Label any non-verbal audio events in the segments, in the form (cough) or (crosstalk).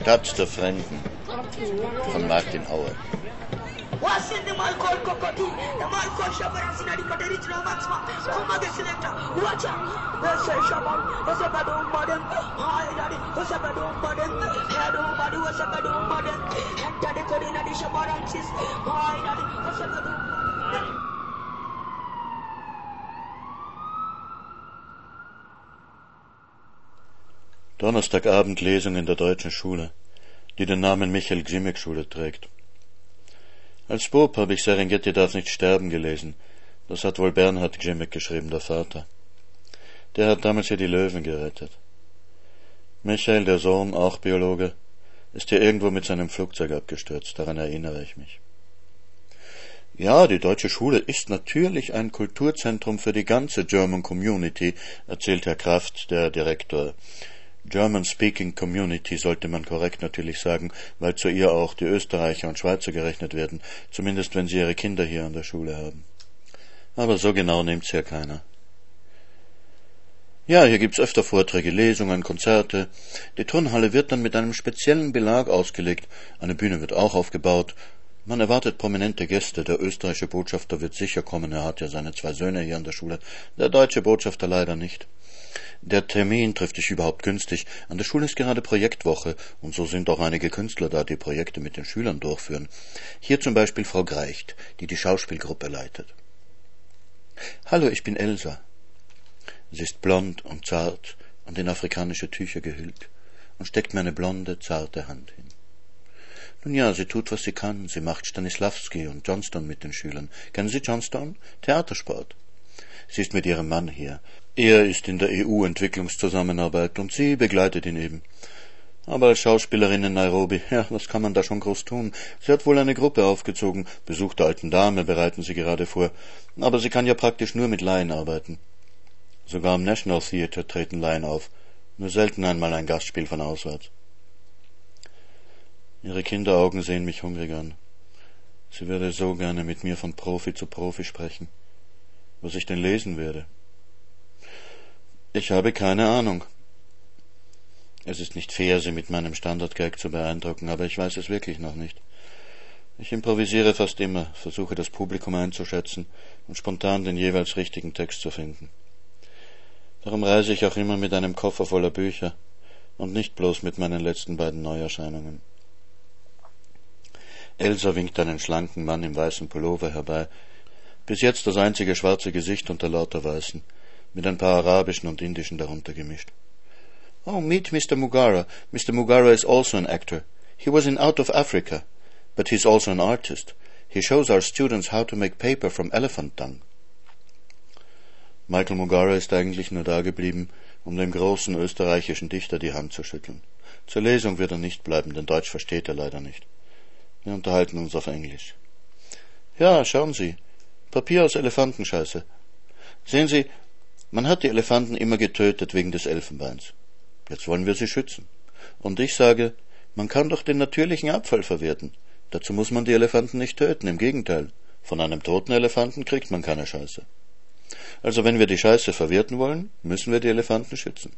Stadt der Fremden von Martin Auer. Wasin the Malcolm Kokoti, the Malcolm Shabaran Sinadi Katerich Romansma, Komage Selector, Wacha, the Say Shaban, the Sabadum Modern, Hi Daddy, the Sabadum Modern, Hadu Madu, the Sabadum Modern, and Daddy Kodina di Shabaran Sis, Hi Daddy, the Sabadum Donnerstagabend Lesung in der deutschen Schule, die den Namen Michael Gzimek Schule trägt. Als Bub habe ich Serengeti darf nicht sterben gelesen. Das hat wohl Bernhard Gzimek geschrieben, der Vater. Der hat damals hier die Löwen gerettet. Michael, der Sohn, auch Biologe, ist hier irgendwo mit seinem Flugzeug abgestürzt, daran erinnere ich mich. Ja, die deutsche Schule ist natürlich ein Kulturzentrum für die ganze German Community, erzählt Herr Kraft, der Direktor. German-speaking Community sollte man korrekt natürlich sagen, weil zu ihr auch die Österreicher und Schweizer gerechnet werden, zumindest wenn sie ihre Kinder hier an der Schule haben. Aber so genau nimmt's hier keiner. Ja, hier gibt's öfter Vorträge, Lesungen, Konzerte. Die Turnhalle wird dann mit einem speziellen Belag ausgelegt. Eine Bühne wird auch aufgebaut. Man erwartet prominente Gäste. Der österreichische Botschafter wird sicher kommen. Er hat ja seine zwei Söhne hier an der Schule. Der deutsche Botschafter leider nicht. Der Termin trifft dich überhaupt günstig. An der Schule ist gerade Projektwoche und so sind auch einige Künstler da, die Projekte mit den Schülern durchführen. Hier zum Beispiel Frau Greicht, die die Schauspielgruppe leitet. Hallo, ich bin Elsa. Sie ist blond und zart und in afrikanische Tücher gehüllt und steckt mir eine blonde, zarte Hand hin. Nun ja, sie tut, was sie kann. Sie macht Stanislavski und Johnston mit den Schülern. Kennen Sie Johnston? Theatersport. Sie ist mit ihrem Mann hier. Er ist in der EU-Entwicklungszusammenarbeit und sie begleitet ihn eben. Aber als Schauspielerin in Nairobi, (laughs) ja, was kann man da schon groß tun? Sie hat wohl eine Gruppe aufgezogen. Besuch der alten Dame bereiten sie gerade vor. Aber sie kann ja praktisch nur mit Laien arbeiten. Sogar am National Theatre treten Laien auf. Nur selten einmal ein Gastspiel von auswärts. Ihre Kinderaugen sehen mich hungrig an. Sie würde so gerne mit mir von Profi zu Profi sprechen. Was ich denn lesen werde. Ich habe keine Ahnung. Es ist nicht fair, Sie mit meinem Standardgag zu beeindrucken, aber ich weiß es wirklich noch nicht. Ich improvisiere fast immer, versuche das Publikum einzuschätzen und spontan den jeweils richtigen Text zu finden. Darum reise ich auch immer mit einem Koffer voller Bücher und nicht bloß mit meinen letzten beiden Neuerscheinungen. Elsa winkt einen schlanken Mann im weißen Pullover herbei, bis jetzt das einzige schwarze Gesicht unter lauter Weißen mit ein paar arabischen und indischen darunter gemischt. Oh, meet Mr. Mugara. Mr. Mugara is also an actor. He was in Out of Africa, but he's also an artist. He shows our students how to make paper from elephant dung. Michael Mugara ist eigentlich nur da geblieben, um dem großen österreichischen Dichter die Hand zu schütteln. Zur Lesung wird er nicht bleiben, denn Deutsch versteht er leider nicht. Wir unterhalten uns auf Englisch. Ja, schauen Sie. Papier aus Elefantenscheiße. Sehen Sie, man hat die Elefanten immer getötet wegen des Elfenbeins. Jetzt wollen wir sie schützen. Und ich sage, man kann doch den natürlichen Abfall verwerten. Dazu muss man die Elefanten nicht töten, im Gegenteil. Von einem toten Elefanten kriegt man keine Scheiße. Also wenn wir die Scheiße verwerten wollen, müssen wir die Elefanten schützen.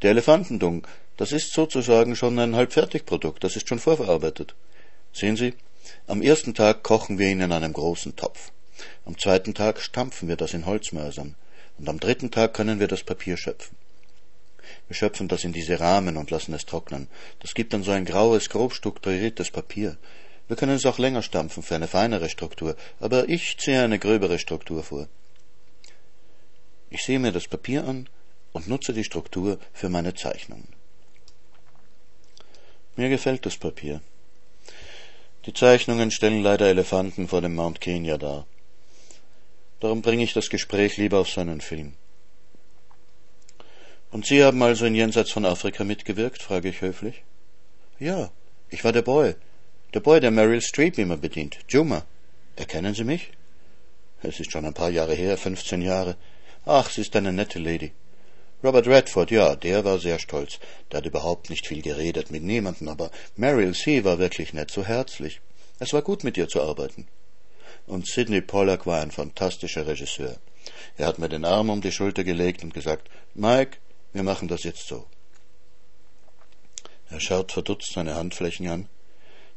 Der Elefantendung, das ist sozusagen schon ein Halbfertigprodukt, das ist schon vorverarbeitet. Sehen Sie, am ersten Tag kochen wir ihn in einem großen Topf. Am zweiten Tag stampfen wir das in Holzmörsern und am dritten Tag können wir das Papier schöpfen. Wir schöpfen das in diese Rahmen und lassen es trocknen. Das gibt dann so ein graues, grob strukturiertes Papier. Wir können es auch länger stampfen für eine feinere Struktur, aber ich ziehe eine gröbere Struktur vor. Ich sehe mir das Papier an und nutze die Struktur für meine Zeichnungen. Mir gefällt das Papier. Die Zeichnungen stellen leider Elefanten vor dem Mount Kenya dar. Darum bringe ich das Gespräch lieber auf seinen Film. Und Sie haben also in Jenseits von Afrika mitgewirkt? frage ich höflich. Ja, ich war der Boy. Der Boy, der Meryl Streep immer bedient. Juma. Erkennen Sie mich? Es ist schon ein paar Jahre her, fünfzehn Jahre. Ach, sie ist eine nette Lady. Robert Redford, ja, der war sehr stolz. Der hat überhaupt nicht viel geredet mit niemanden, aber Meryl, sie war wirklich nett, so herzlich. Es war gut, mit ihr zu arbeiten und Sidney Pollack war ein fantastischer Regisseur. Er hat mir den Arm um die Schulter gelegt und gesagt, Mike, wir machen das jetzt so. Er schaut verdutzt seine Handflächen an,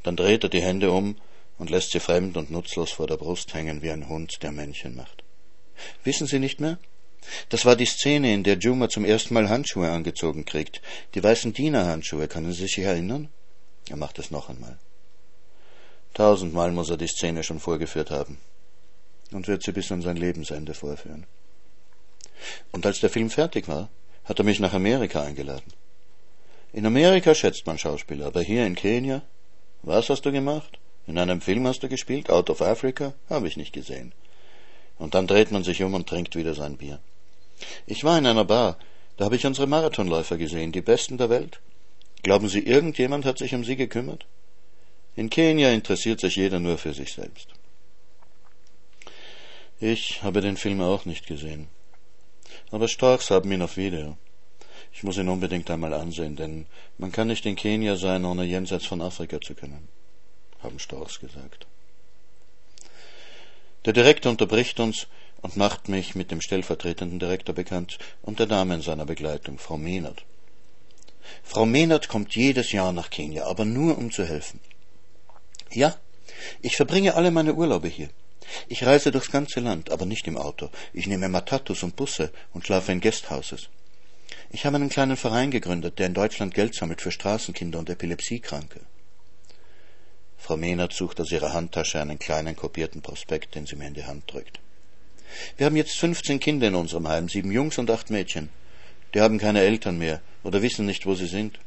dann dreht er die Hände um und lässt sie fremd und nutzlos vor der Brust hängen wie ein Hund, der Männchen macht. Wissen Sie nicht mehr? Das war die Szene, in der Juma zum ersten Mal Handschuhe angezogen kriegt. Die weißen Dienerhandschuhe, können Sie sich erinnern? Er macht es noch einmal. Tausendmal muss er die Szene schon vorgeführt haben und wird sie bis an sein Lebensende vorführen. Und als der Film fertig war, hat er mich nach Amerika eingeladen. In Amerika schätzt man Schauspieler, aber hier in Kenia? Was hast du gemacht? In einem Film hast du gespielt? Out of Africa? Habe ich nicht gesehen. Und dann dreht man sich um und trinkt wieder sein Bier. Ich war in einer Bar, da habe ich unsere Marathonläufer gesehen, die besten der Welt. Glauben Sie, irgendjemand hat sich um sie gekümmert? In Kenia interessiert sich jeder nur für sich selbst. Ich habe den Film auch nicht gesehen. Aber Storks haben ihn auf Video. Ich muss ihn unbedingt einmal ansehen, denn man kann nicht in Kenia sein, ohne jenseits von Afrika zu können, haben Storks gesagt. Der Direktor unterbricht uns und macht mich mit dem stellvertretenden Direktor bekannt und der Dame in seiner Begleitung, Frau Mehnert. Frau Mehnert kommt jedes Jahr nach Kenia, aber nur um zu helfen. Ja, ich verbringe alle meine Urlaube hier. Ich reise durchs ganze Land, aber nicht im Auto. Ich nehme Matatus und Busse und schlafe in Guesthouses. Ich habe einen kleinen Verein gegründet, der in Deutschland Geld sammelt für Straßenkinder und Epilepsiekranke. Frau Mehnert sucht aus ihrer Handtasche einen kleinen kopierten Prospekt, den sie mir in die Hand drückt. Wir haben jetzt fünfzehn Kinder in unserem Heim, sieben Jungs und acht Mädchen. Die haben keine Eltern mehr oder wissen nicht, wo sie sind.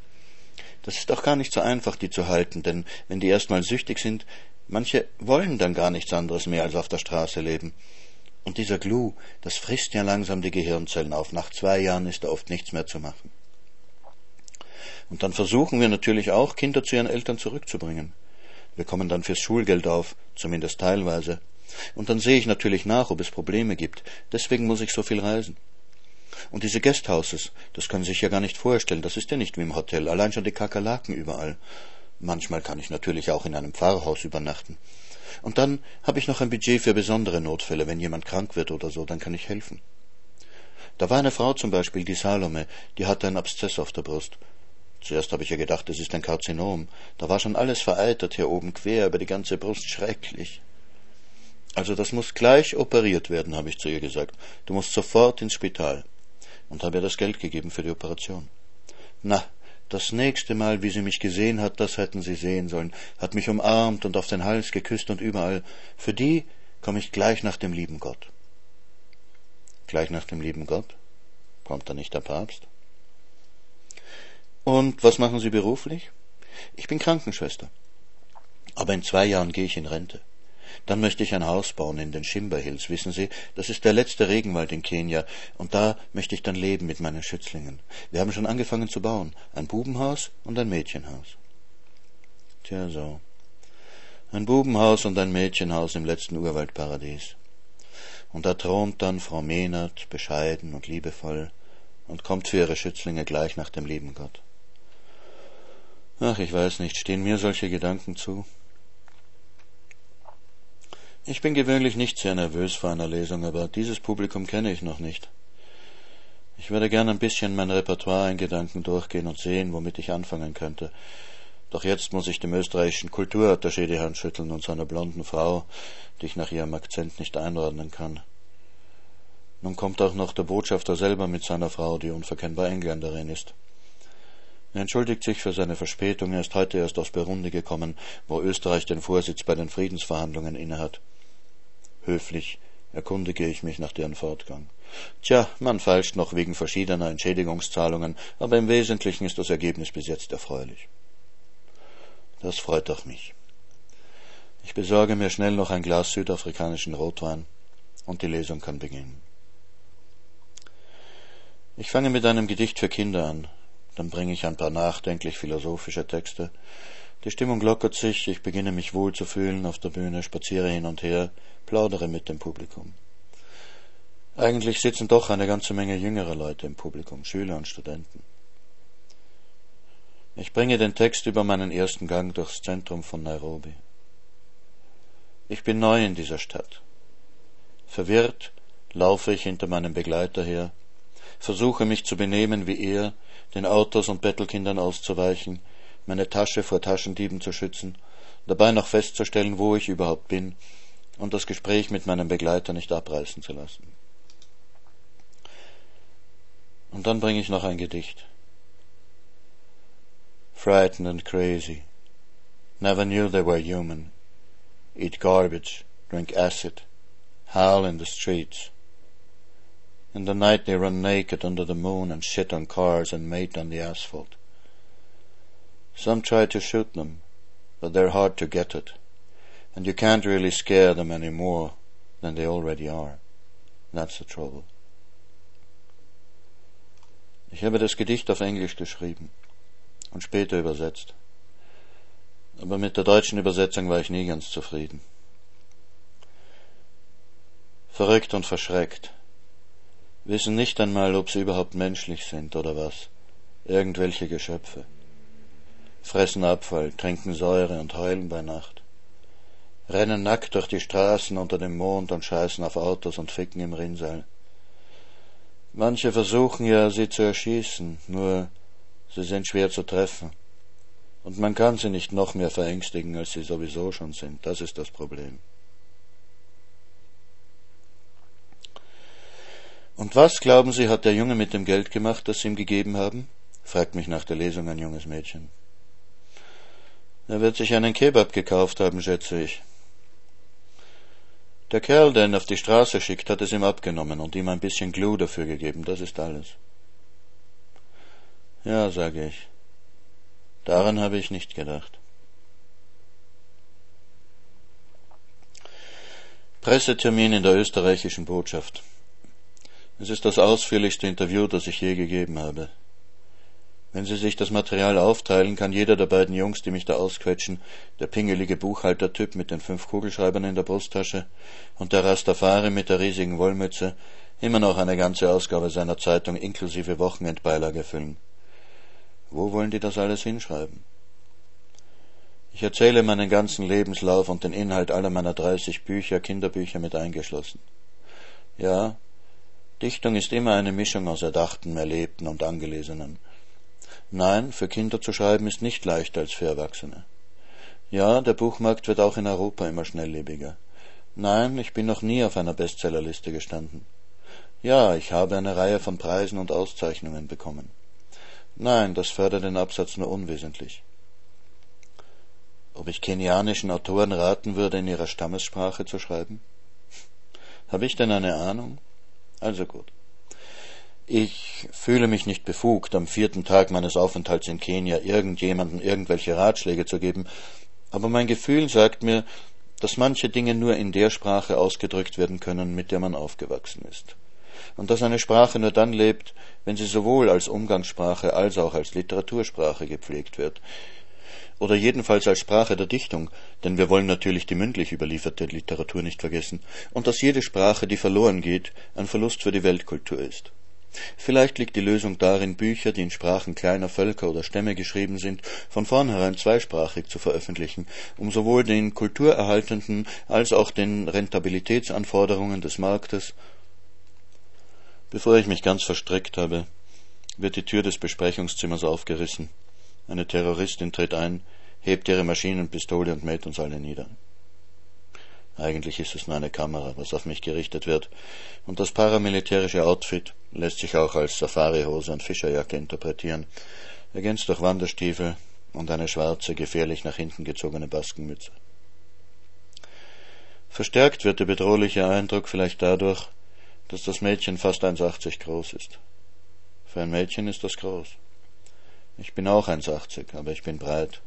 Das ist auch gar nicht so einfach, die zu halten, denn wenn die erstmal süchtig sind, manche wollen dann gar nichts anderes mehr als auf der Straße leben. Und dieser Glu, das frisst ja langsam die Gehirnzellen auf. Nach zwei Jahren ist da oft nichts mehr zu machen. Und dann versuchen wir natürlich auch, Kinder zu ihren Eltern zurückzubringen. Wir kommen dann fürs Schulgeld auf, zumindest teilweise. Und dann sehe ich natürlich nach, ob es Probleme gibt. Deswegen muss ich so viel reisen. Und diese Guesthouses, das können Sie sich ja gar nicht vorstellen, das ist ja nicht wie im Hotel, allein schon die Kakerlaken überall. Manchmal kann ich natürlich auch in einem Pfarrhaus übernachten. Und dann habe ich noch ein Budget für besondere Notfälle, wenn jemand krank wird oder so, dann kann ich helfen. Da war eine Frau zum Beispiel, die Salome, die hatte einen Abszess auf der Brust. Zuerst habe ich ja gedacht, es ist ein Karzinom. Da war schon alles vereitert hier oben quer über die ganze Brust, schrecklich. Also das muss gleich operiert werden, habe ich zu ihr gesagt. Du musst sofort ins Spital und habe ihr das Geld gegeben für die Operation. Na, das nächste Mal, wie sie mich gesehen hat, das hätten Sie sehen sollen, hat mich umarmt und auf den Hals geküsst und überall. Für die komme ich gleich nach dem lieben Gott. Gleich nach dem lieben Gott? Kommt da nicht der Papst? Und was machen Sie beruflich? Ich bin Krankenschwester. Aber in zwei Jahren gehe ich in Rente. Dann möchte ich ein Haus bauen in den Shimba Hills, wissen Sie, das ist der letzte Regenwald in Kenia, und da möchte ich dann leben mit meinen Schützlingen. Wir haben schon angefangen zu bauen, ein Bubenhaus und ein Mädchenhaus. Tja, so. Ein Bubenhaus und ein Mädchenhaus im letzten Urwaldparadies. Und da thront dann Frau Mehnert, bescheiden und liebevoll, und kommt für ihre Schützlinge gleich nach dem lieben Gott. Ach, ich weiß nicht, stehen mir solche Gedanken zu? Ich bin gewöhnlich nicht sehr nervös vor einer Lesung, aber dieses Publikum kenne ich noch nicht. Ich würde gern ein bisschen mein Repertoire in Gedanken durchgehen und sehen, womit ich anfangen könnte. Doch jetzt muss ich dem österreichischen Kulturattaché die Hand schütteln und seiner blonden Frau, die ich nach ihrem Akzent nicht einordnen kann. Nun kommt auch noch der Botschafter selber mit seiner Frau, die unverkennbar Engländerin ist. Er entschuldigt sich für seine Verspätung, er ist heute erst aus Burundi gekommen, wo Österreich den Vorsitz bei den Friedensverhandlungen innehat. Höflich erkundige ich mich nach deren Fortgang. Tja, man feilscht noch wegen verschiedener Entschädigungszahlungen, aber im Wesentlichen ist das Ergebnis bis jetzt erfreulich. Das freut auch mich. Ich besorge mir schnell noch ein Glas südafrikanischen Rotwein und die Lesung kann beginnen. Ich fange mit einem Gedicht für Kinder an, dann bringe ich ein paar nachdenklich philosophische Texte. Die Stimmung lockert sich, ich beginne mich wohl zu fühlen auf der Bühne, spaziere hin und her, plaudere mit dem Publikum. Eigentlich sitzen doch eine ganze Menge jüngerer Leute im Publikum, Schüler und Studenten. Ich bringe den Text über meinen ersten Gang durchs Zentrum von Nairobi. Ich bin neu in dieser Stadt. Verwirrt laufe ich hinter meinem Begleiter her, versuche mich zu benehmen wie er, den Autos und Bettelkindern auszuweichen, meine Tasche vor Taschendieben zu schützen, dabei noch festzustellen, wo ich überhaupt bin und das Gespräch mit meinem Begleiter nicht abreißen zu lassen. Und dann bringe ich noch ein Gedicht. Frightened and crazy. Never knew they were human. Eat garbage, drink acid, howl in the streets. In the night they run naked under the moon and shit on cars and mate on the asphalt. Some try to shoot them, but they're hard to get at, and you can't really scare them any more than they already are. That's the trouble. Ich habe das Gedicht auf Englisch geschrieben und später übersetzt. Aber mit der deutschen Übersetzung war ich nie ganz zufrieden. Verrückt und verschreckt. Wissen nicht einmal, ob sie überhaupt menschlich sind oder was. Irgendwelche Geschöpfe. Fressen Abfall, trinken Säure und heulen bei Nacht. Rennen nackt durch die Straßen unter dem Mond und scheißen auf Autos und ficken im Rinnsal. Manche versuchen ja, sie zu erschießen, nur sie sind schwer zu treffen. Und man kann sie nicht noch mehr verängstigen, als sie sowieso schon sind. Das ist das Problem. Und was, glauben Sie, hat der Junge mit dem Geld gemacht, das Sie ihm gegeben haben? fragt mich nach der Lesung ein junges Mädchen. Er wird sich einen Kebab gekauft haben, schätze ich. Der Kerl, der ihn auf die Straße schickt, hat es ihm abgenommen und ihm ein bisschen Glue dafür gegeben, das ist alles. Ja, sage ich. Daran habe ich nicht gedacht. Pressetermin in der österreichischen Botschaft. Es ist das ausführlichste Interview, das ich je gegeben habe. Wenn Sie sich das Material aufteilen, kann jeder der beiden Jungs, die mich da ausquetschen, der pingelige Buchhaltertyp mit den fünf Kugelschreibern in der Brusttasche und der Rastafari mit der riesigen Wollmütze, immer noch eine ganze Ausgabe seiner Zeitung inklusive Wochenendbeilage füllen. Wo wollen die das alles hinschreiben? Ich erzähle meinen ganzen Lebenslauf und den Inhalt aller meiner dreißig Bücher, Kinderbücher mit eingeschlossen. Ja, Dichtung ist immer eine Mischung aus Erdachten, Erlebten und Angelesenen. Nein, für Kinder zu schreiben ist nicht leichter als für Erwachsene. Ja, der Buchmarkt wird auch in Europa immer schnelllebiger. Nein, ich bin noch nie auf einer Bestsellerliste gestanden. Ja, ich habe eine Reihe von Preisen und Auszeichnungen bekommen. Nein, das fördert den Absatz nur unwesentlich. Ob ich kenianischen Autoren raten würde, in ihrer Stammessprache zu schreiben? Habe ich denn eine Ahnung? Also gut. Ich fühle mich nicht befugt, am vierten Tag meines Aufenthalts in Kenia irgendjemandem irgendwelche Ratschläge zu geben, aber mein Gefühl sagt mir, dass manche Dinge nur in der Sprache ausgedrückt werden können, mit der man aufgewachsen ist. Und dass eine Sprache nur dann lebt, wenn sie sowohl als Umgangssprache als auch als Literatursprache gepflegt wird. Oder jedenfalls als Sprache der Dichtung, denn wir wollen natürlich die mündlich überlieferte Literatur nicht vergessen, und dass jede Sprache, die verloren geht, ein Verlust für die Weltkultur ist. Vielleicht liegt die Lösung darin, Bücher, die in Sprachen kleiner Völker oder Stämme geschrieben sind, von vornherein zweisprachig zu veröffentlichen, um sowohl den kulturerhaltenden als auch den Rentabilitätsanforderungen des Marktes Bevor ich mich ganz verstrickt habe, wird die Tür des Besprechungszimmers aufgerissen. Eine Terroristin tritt ein, hebt ihre Maschinenpistole und mäht uns alle nieder. Eigentlich ist es nur eine Kamera, was auf mich gerichtet wird, und das paramilitärische Outfit lässt sich auch als Safarihose und Fischerjacke interpretieren, ergänzt durch Wanderstiefel und eine schwarze, gefährlich nach hinten gezogene Baskenmütze. Verstärkt wird der bedrohliche Eindruck vielleicht dadurch, dass das Mädchen fast 1,80 groß ist. Für ein Mädchen ist das groß. Ich bin auch 1,80, aber ich bin breit.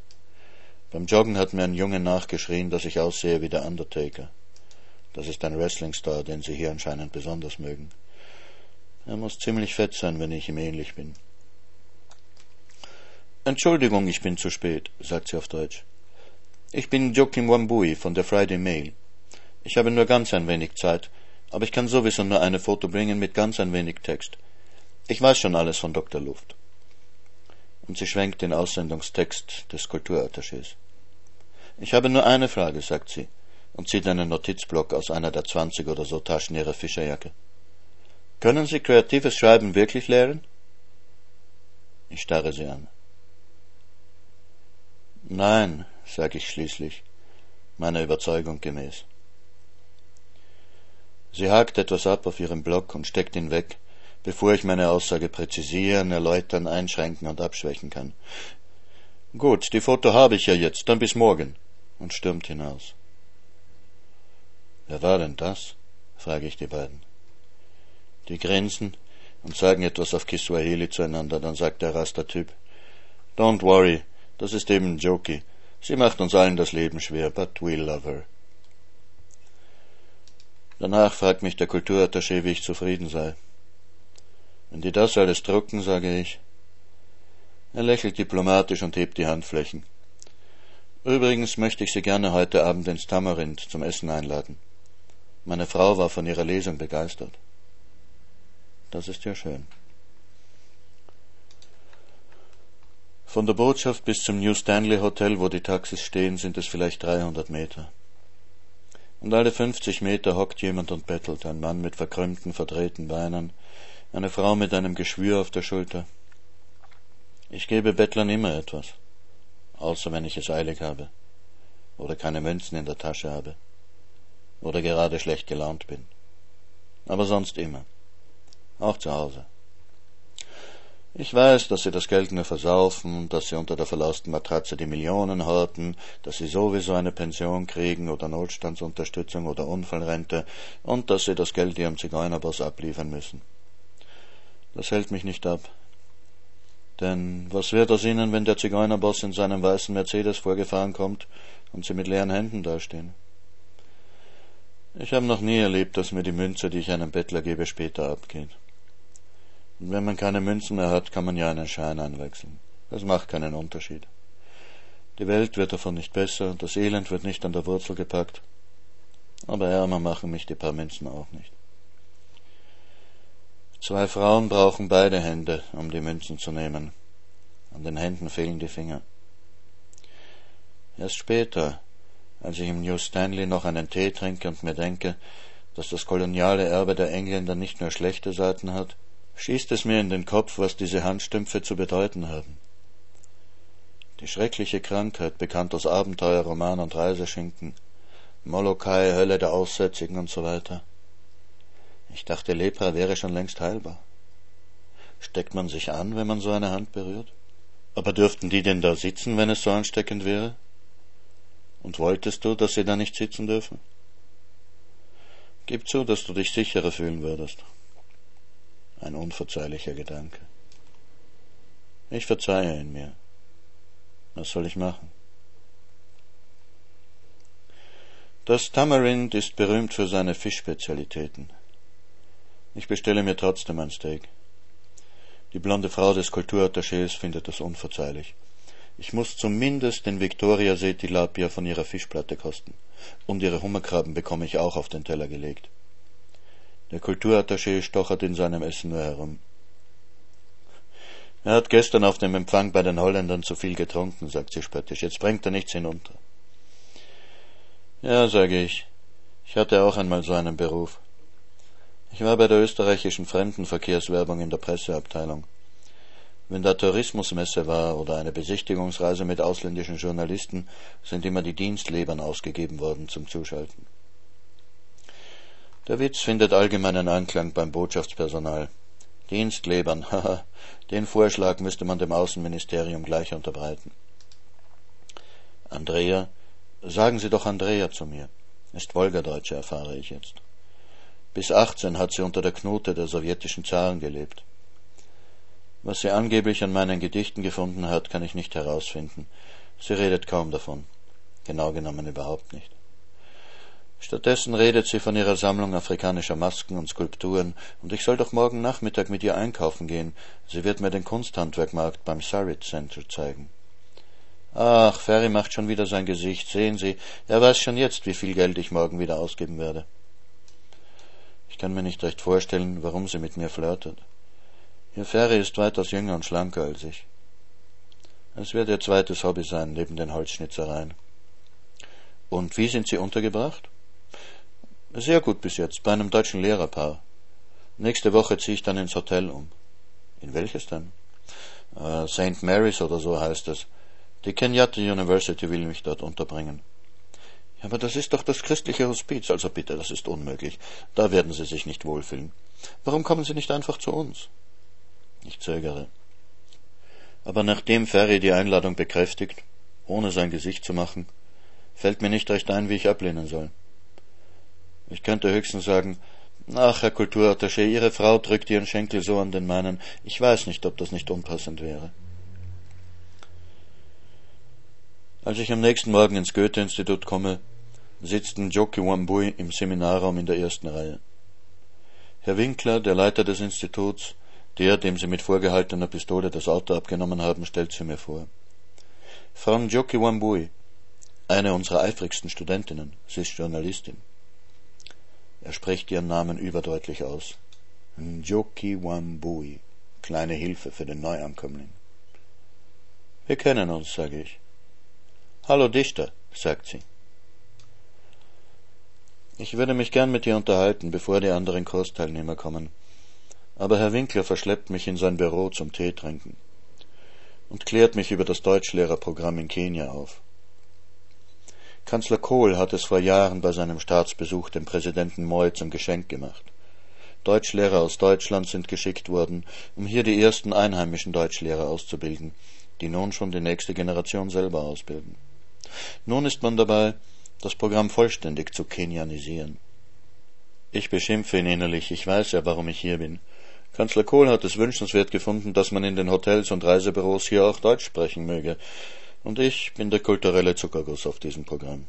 Beim Joggen hat mir ein Junge nachgeschrien, dass ich aussehe wie der Undertaker. Das ist ein Wrestlingstar, den Sie hier anscheinend besonders mögen. Er muss ziemlich fett sein, wenn ich ihm ähnlich bin. Entschuldigung, ich bin zu spät, sagt sie auf Deutsch. Ich bin Joachim Wambui von der Friday Mail. Ich habe nur ganz ein wenig Zeit, aber ich kann sowieso nur eine Foto bringen mit ganz ein wenig Text. Ich weiß schon alles von Dr. Luft und sie schwenkt den Aussendungstext des Kulturattachés. Ich habe nur eine Frage, sagt sie und zieht einen Notizblock aus einer der zwanzig oder so Taschen ihrer Fischerjacke. Können Sie kreatives Schreiben wirklich lehren? Ich starre sie an. Nein, sage ich schließlich, meiner Überzeugung gemäß. Sie hakt etwas ab auf ihrem Block und steckt ihn weg, bevor ich meine Aussage präzisieren, erläutern, einschränken und abschwächen kann. Gut, die Foto habe ich ja jetzt, dann bis morgen, und stürmt hinaus. Wer war denn das? frage ich die beiden. Die grinsen und sagen etwas auf Kiswahili zueinander, dann sagt der Rasta-Typ, Don't worry, das ist eben Jokey. Sie macht uns allen das Leben schwer, but we love her. Danach fragt mich der Kulturattaché, wie ich zufrieden sei. Wenn die das alles drucken, sage ich. Er lächelt diplomatisch und hebt die Handflächen. Übrigens möchte ich Sie gerne heute Abend ins Tamarind zum Essen einladen. Meine Frau war von Ihrer Lesung begeistert. Das ist ja schön. Von der Botschaft bis zum New Stanley Hotel, wo die Taxis stehen, sind es vielleicht 300 Meter. Und alle 50 Meter hockt jemand und bettelt, ein Mann mit verkrümmten, verdrehten Beinen, eine Frau mit einem Geschwür auf der Schulter. Ich gebe Bettlern immer etwas, außer wenn ich es eilig habe, oder keine Münzen in der Tasche habe, oder gerade schlecht gelaunt bin. Aber sonst immer auch zu Hause. Ich weiß, dass sie das Geld nur versaufen, dass sie unter der verlausten Matratze die Millionen horten, dass sie sowieso eine Pension kriegen oder Notstandsunterstützung oder Unfallrente und dass sie das Geld ihrem Zigeunerboss abliefern müssen. Das hält mich nicht ab. Denn was wird aus ihnen, wenn der Zigeunerboss in seinem weißen Mercedes vorgefahren kommt und sie mit leeren Händen dastehen? Ich habe noch nie erlebt, dass mir die Münze, die ich einem Bettler gebe, später abgeht. Und wenn man keine Münzen mehr hat, kann man ja einen Schein einwechseln. Das macht keinen Unterschied. Die Welt wird davon nicht besser, das Elend wird nicht an der Wurzel gepackt. Aber ärmer machen mich die paar Münzen auch nicht. Zwei Frauen brauchen beide Hände, um die Münzen zu nehmen. An den Händen fehlen die Finger. Erst später, als ich im New Stanley noch einen Tee trinke und mir denke, dass das koloniale Erbe der Engländer nicht nur schlechte Seiten hat, schießt es mir in den Kopf, was diese Handstümpfe zu bedeuten haben. Die schreckliche Krankheit, bekannt aus Abenteuerroman und Reiseschinken, Molokai, Hölle der Aussätzigen und so weiter. Ich dachte, Lepra wäre schon längst heilbar. Steckt man sich an, wenn man so eine Hand berührt? Aber dürften die denn da sitzen, wenn es so ansteckend wäre? Und wolltest du, dass sie da nicht sitzen dürfen? Gib zu, dass du dich sicherer fühlen würdest. Ein unverzeihlicher Gedanke. Ich verzeihe ihn mir. Was soll ich machen? Das Tamarind ist berühmt für seine Fischspezialitäten. Ich bestelle mir trotzdem ein Steak. Die blonde Frau des Kulturattachés findet das unverzeihlich. Ich muss zumindest den Victoria See Tilapia von ihrer Fischplatte kosten. Und ihre Hummerkrabben bekomme ich auch auf den Teller gelegt. Der Kulturattaché stochert in seinem Essen nur herum. Er hat gestern auf dem Empfang bei den Holländern zu viel getrunken, sagt sie spöttisch. Jetzt bringt er nichts hinunter. Ja, sage ich. Ich hatte auch einmal so einen Beruf. Ich war bei der österreichischen Fremdenverkehrswerbung in der Presseabteilung. Wenn da Tourismusmesse war oder eine Besichtigungsreise mit ausländischen Journalisten, sind immer die Dienstlebern ausgegeben worden zum Zuschalten. Der Witz findet allgemeinen Anklang beim Botschaftspersonal. Dienstlebern, haha, (laughs) den Vorschlag müsste man dem Außenministerium gleich unterbreiten. Andrea, sagen Sie doch Andrea zu mir. Ist Wolgadeutsche, erfahre ich jetzt. Bis 18 hat sie unter der Knute der sowjetischen Zaren gelebt. Was sie angeblich an meinen Gedichten gefunden hat, kann ich nicht herausfinden. Sie redet kaum davon. Genau genommen überhaupt nicht. Stattdessen redet sie von ihrer Sammlung afrikanischer Masken und Skulpturen, und ich soll doch morgen Nachmittag mit ihr einkaufen gehen. Sie wird mir den Kunsthandwerkmarkt beim Sarit Center zeigen. Ach, Ferry macht schon wieder sein Gesicht. Sehen Sie, er weiß schon jetzt, wie viel Geld ich morgen wieder ausgeben werde. Ich kann mir nicht recht vorstellen, warum sie mit mir flirtet. Ihr Ferry ist weitaus jünger und schlanker als ich. Es wird ihr zweites Hobby sein, neben den Holzschnitzereien. Und wie sind Sie untergebracht? Sehr gut bis jetzt, bei einem deutschen Lehrerpaar. Nächste Woche ziehe ich dann ins Hotel um. In welches denn? Äh, St. Mary's oder so heißt es. Die Kenyatta University will mich dort unterbringen. Ja, aber das ist doch das christliche Hospiz, also bitte, das ist unmöglich. Da werden Sie sich nicht wohlfühlen. Warum kommen Sie nicht einfach zu uns? Ich zögere. Aber nachdem Ferry die Einladung bekräftigt, ohne sein Gesicht zu machen, fällt mir nicht recht ein, wie ich ablehnen soll. Ich könnte höchstens sagen, ach, Herr Kulturattaché, Ihre Frau drückt Ihren Schenkel so an den meinen, ich weiß nicht, ob das nicht unpassend wäre. Als ich am nächsten Morgen ins Goethe-Institut komme, sitzt Njoki Wambui im Seminarraum in der ersten Reihe. Herr Winkler, der Leiter des Instituts, der, dem sie mit vorgehaltener Pistole das Auto abgenommen haben, stellt sie mir vor. Frau Njoki Wambui, eine unserer eifrigsten Studentinnen, sie ist Journalistin. Er spricht ihren Namen überdeutlich aus. Njoki Wambui, kleine Hilfe für den Neuankömmling. Wir kennen uns, sage ich. Hallo Dichter, sagt sie. Ich würde mich gern mit ihr unterhalten, bevor die anderen Kursteilnehmer kommen. Aber Herr Winkler verschleppt mich in sein Büro zum Teetrinken und klärt mich über das Deutschlehrerprogramm in Kenia auf. Kanzler Kohl hat es vor Jahren bei seinem Staatsbesuch dem Präsidenten Moi zum Geschenk gemacht. Deutschlehrer aus Deutschland sind geschickt worden, um hier die ersten einheimischen Deutschlehrer auszubilden, die nun schon die nächste Generation selber ausbilden. Nun ist man dabei, das Programm vollständig zu kenianisieren. Ich beschimpfe ihn innerlich, ich weiß ja, warum ich hier bin. Kanzler Kohl hat es wünschenswert gefunden, dass man in den Hotels und Reisebüros hier auch Deutsch sprechen möge, und ich bin der kulturelle Zuckerguss auf diesem Programm.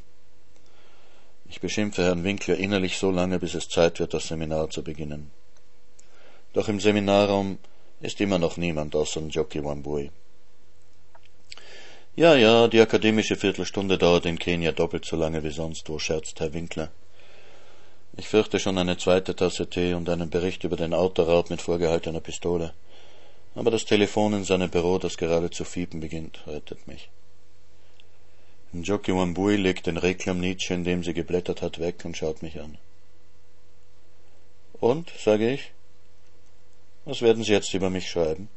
Ich beschimpfe Herrn Winkler innerlich so lange, bis es Zeit wird, das Seminar zu beginnen. Doch im Seminarraum ist immer noch niemand außer Njoki Wambui. Ja, ja, die akademische Viertelstunde dauert in Kenia doppelt so lange wie sonst wo, scherzt Herr Winkler. Ich fürchte schon eine zweite Tasse Tee und einen Bericht über den Autoraub mit vorgehaltener Pistole. Aber das Telefon in seinem Büro, das gerade zu fiepen beginnt, rettet mich. Njoki Wambui legt den Reklam Nietzsche, in dem sie geblättert hat, weg und schaut mich an. Und, sage ich, was werden Sie jetzt über mich schreiben?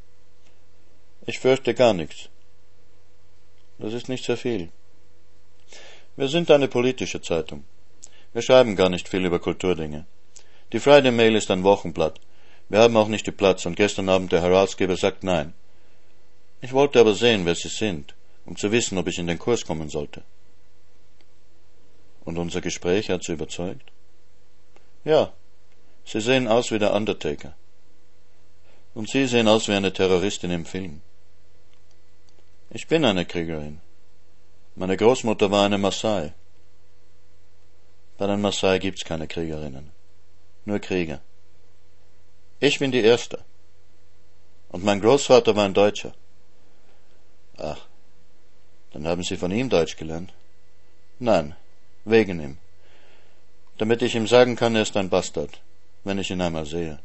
Ich fürchte gar nichts. Das ist nicht sehr viel. Wir sind eine politische Zeitung. Wir schreiben gar nicht viel über Kulturdinge. Die Friday Mail ist ein Wochenblatt. Wir haben auch nicht die Platz und gestern Abend der Herausgeber sagt nein. Ich wollte aber sehen, wer Sie sind, um zu wissen, ob ich in den Kurs kommen sollte. Und unser Gespräch hat Sie überzeugt? Ja, Sie sehen aus wie der Undertaker. Und Sie sehen aus wie eine Terroristin im Film. Ich bin eine Kriegerin. Meine Großmutter war eine Maasai. Bei den Maasai gibt's keine Kriegerinnen, nur Krieger. Ich bin die Erste. Und mein Großvater war ein Deutscher. Ach, dann haben Sie von ihm Deutsch gelernt? Nein, wegen ihm. Damit ich ihm sagen kann, er ist ein Bastard, wenn ich ihn einmal sehe.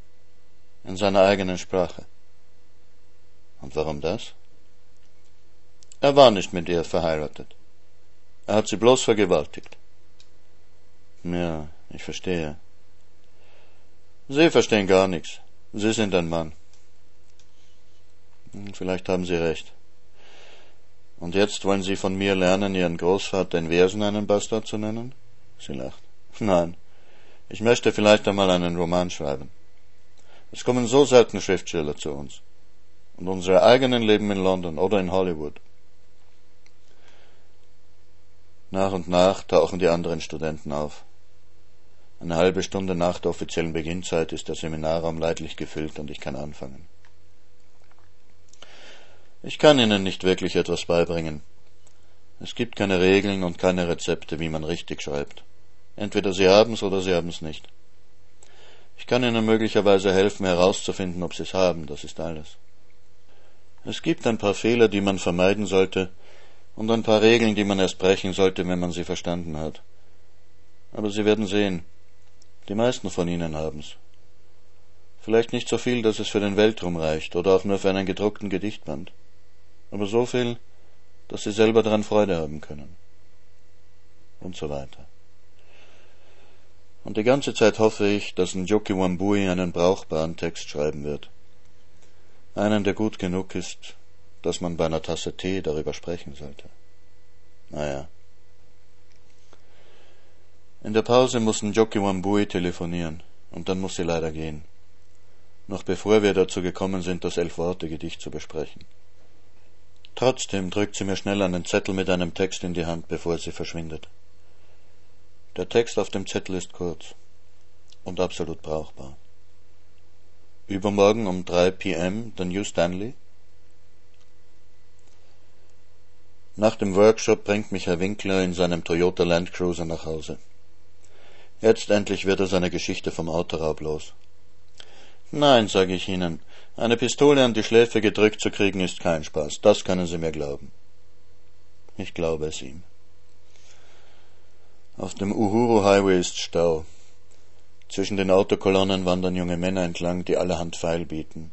In seiner eigenen Sprache. Und warum das? Er war nicht mit ihr verheiratet. Er hat sie bloß vergewaltigt. Ja, ich verstehe. Sie verstehen gar nichts. Sie sind ein Mann. Hm, vielleicht haben Sie recht. Und jetzt wollen Sie von mir lernen, Ihren Großvater in Versen einen Bastard zu nennen? Sie lacht. Nein. Ich möchte vielleicht einmal einen Roman schreiben. Es kommen so selten Schriftsteller zu uns. Und unsere eigenen leben in London oder in Hollywood. Nach und nach tauchen die anderen Studenten auf. Eine halbe Stunde nach der offiziellen Beginnzeit ist der Seminarraum leidlich gefüllt und ich kann anfangen. Ich kann Ihnen nicht wirklich etwas beibringen. Es gibt keine Regeln und keine Rezepte, wie man richtig schreibt. Entweder Sie haben's oder Sie haben's nicht. Ich kann Ihnen möglicherweise helfen herauszufinden, ob Sie es haben, das ist alles. Es gibt ein paar Fehler, die man vermeiden sollte, und ein paar Regeln, die man erst brechen sollte, wenn man sie verstanden hat. Aber Sie werden sehen, die meisten von Ihnen haben's. Vielleicht nicht so viel, dass es für den Weltruhm reicht oder auch nur für einen gedruckten Gedichtband, aber so viel, dass Sie selber daran Freude haben können. Und so weiter. Und die ganze Zeit hoffe ich, dass Njoki Wambui einen brauchbaren Text schreiben wird. Einen, der gut genug ist, dass man bei einer Tasse Tee darüber sprechen sollte. Naja. In der Pause muss Njoki Wambui telefonieren, und dann muss sie leider gehen. Noch bevor wir dazu gekommen sind, das Elf-Worte-Gedicht zu besprechen. Trotzdem drückt sie mir schnell einen Zettel mit einem Text in die Hand, bevor sie verschwindet. Der Text auf dem Zettel ist kurz und absolut brauchbar. Übermorgen um 3 p.m. der New Stanley. Nach dem Workshop bringt mich Herr Winkler in seinem Toyota Land Cruiser nach Hause. Jetzt endlich wird er seine Geschichte vom Autoraub los. Nein, sage ich Ihnen, eine Pistole an die Schläfe gedrückt zu kriegen ist kein Spaß, das können Sie mir glauben. Ich glaube es ihm. Auf dem Uhuru Highway ist Stau. Zwischen den Autokolonnen wandern junge Männer entlang, die allerhand Pfeil bieten.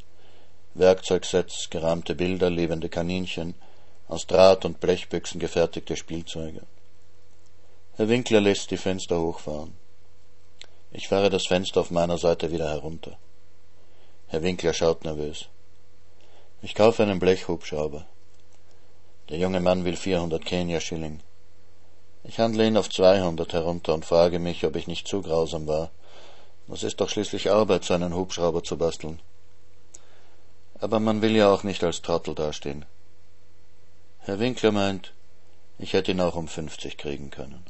Werkzeugsets, gerahmte Bilder, lebende Kaninchen, aus Draht und Blechbüchsen gefertigte Spielzeuge. Herr Winkler lässt die Fenster hochfahren. Ich fahre das Fenster auf meiner Seite wieder herunter. Herr Winkler schaut nervös. Ich kaufe einen Blechhubschrauber. Der junge Mann will 400 Kenia-Schilling. Ich handle ihn auf 200 herunter und frage mich, ob ich nicht zu grausam war. Es ist doch schließlich Arbeit, so einen Hubschrauber zu basteln. Aber man will ja auch nicht als Trottel dastehen. Herr Winkler meint, ich hätte ihn auch um 50 kriegen können.